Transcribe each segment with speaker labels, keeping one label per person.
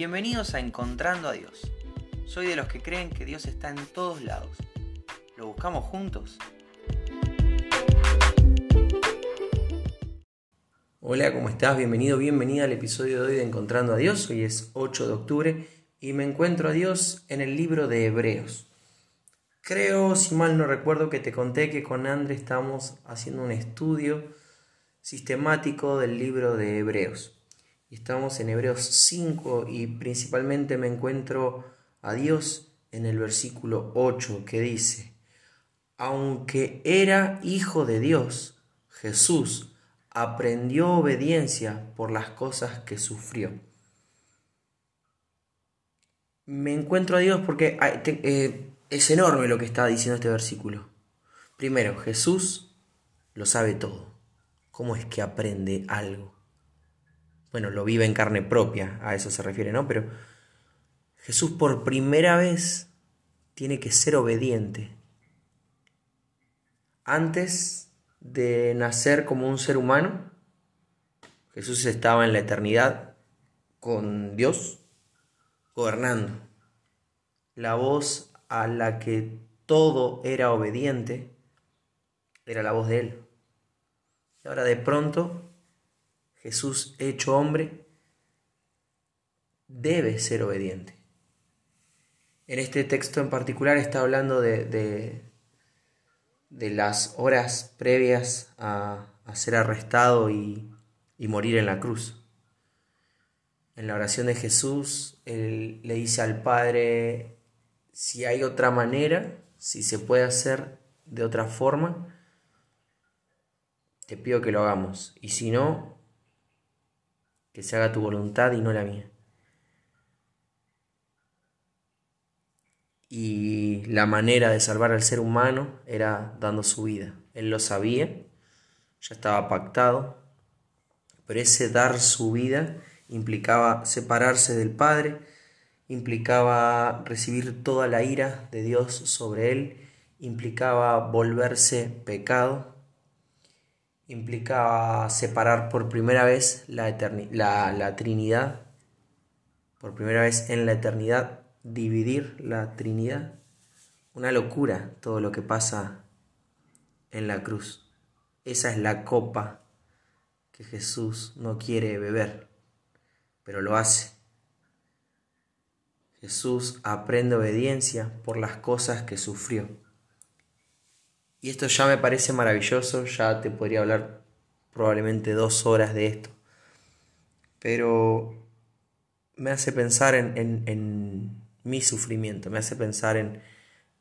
Speaker 1: Bienvenidos a Encontrando a Dios. Soy de los que creen que Dios está en todos lados. ¿Lo buscamos juntos? Hola, ¿cómo estás? Bienvenido, bienvenida al episodio de hoy de Encontrando a Dios. Hoy es 8 de octubre y me encuentro a Dios en el libro de Hebreos. Creo, si mal no recuerdo, que te conté que con André estamos haciendo un estudio sistemático del libro de Hebreos. Estamos en Hebreos 5 y principalmente me encuentro a Dios en el versículo 8 que dice, aunque era hijo de Dios, Jesús aprendió obediencia por las cosas que sufrió. Me encuentro a Dios porque eh, es enorme lo que está diciendo este versículo. Primero, Jesús lo sabe todo. ¿Cómo es que aprende algo? Bueno, lo vive en carne propia, a eso se refiere, ¿no? Pero Jesús por primera vez tiene que ser obediente. Antes de nacer como un ser humano, Jesús estaba en la eternidad con Dios, gobernando. La voz a la que todo era obediente era la voz de Él. Y ahora de pronto Jesús hecho hombre, debe ser obediente. En este texto en particular está hablando de, de, las horas previas a, ser arrestado y, y morir en la cruz. En la oración de Jesús, Él le dice al Padre, si hay otra manera, si se puede hacer de otra forma, te pido que lo hagamos. Y si no, que se haga tu voluntad y no la mía. Y la manera de salvar al ser humano era dando su vida. Él lo sabía, ya estaba pactado, pero ese dar su vida implicaba separarse del Padre, implicaba recibir toda la ira de Dios sobre él, implicaba volverse pecado implicaba separar por primera vez la, la, Trinidad, por primera vez en la eternidad, dividir la Trinidad. Una locura todo lo que pasa en la cruz. Esa es la copa que Jesús no quiere beber, pero lo hace. Jesús aprende obediencia por las cosas que sufrió. Y esto ya me parece maravilloso, ya te podría hablar probablemente dos horas de esto. Pero me hace pensar en, mi sufrimiento, me hace pensar en,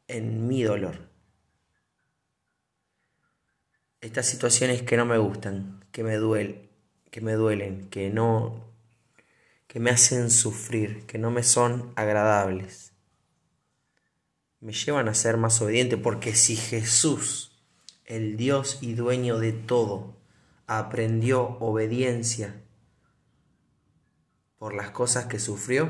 Speaker 1: en mi dolor. Estas situaciones que no me gustan, que me duelen, que me duelen, que no que me hacen sufrir, que no me son agradables me llevan a ser más obediente, porque si Jesús, el Dios y dueño de todo, aprendió obediencia por las cosas que sufrió,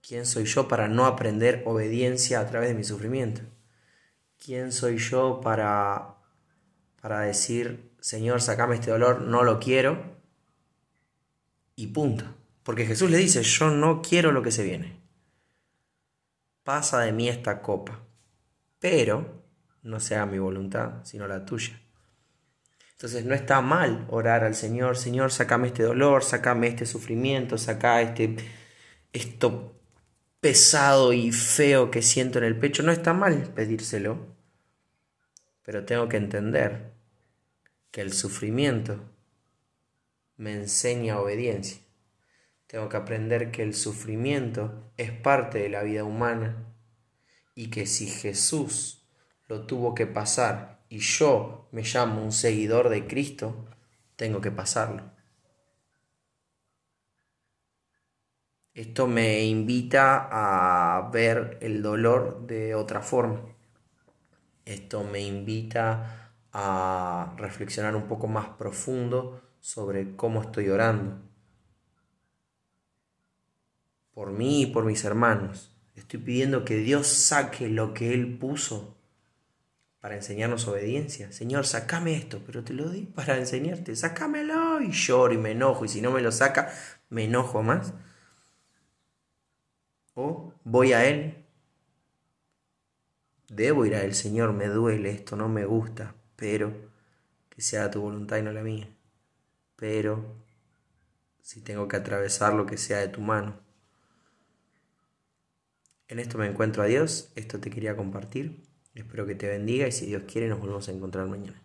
Speaker 1: ¿quién soy yo para no aprender obediencia a través de mi sufrimiento? ¿Quién soy yo para, para decir, Señor, sacame este dolor, no lo quiero? Y punto. Porque Jesús le dice, yo no quiero lo que se viene pasa de mí esta copa, pero no sea mi voluntad, sino la tuya. Entonces no está mal orar al Señor, Señor, sacame este dolor, sacame este sufrimiento, saca este esto pesado y feo que siento en el pecho. No está mal pedírselo, pero tengo que entender que el sufrimiento me enseña obediencia. Tengo que aprender que el sufrimiento es parte de la vida humana y que si Jesús lo tuvo que pasar y yo me llamo un seguidor de Cristo, tengo que pasarlo. Esto me invita a ver el dolor de otra forma. Esto me invita a reflexionar un poco más profundo sobre cómo estoy orando por mí y por mis hermanos. Estoy pidiendo que Dios saque lo que Él puso para enseñarnos obediencia. Señor, sacame esto, pero te lo di para enseñarte. Sácamelo y lloro y me enojo. Y si no me lo saca, me enojo más. O voy a Él. Debo ir a Él, Señor, me duele esto, no me gusta, pero que sea tu voluntad y no la mía. Pero si tengo que atravesar lo que sea de tu mano. En esto me encuentro a Dios, esto te quería compartir. Espero que te bendiga y si Dios quiere nos volvemos a encontrar mañana.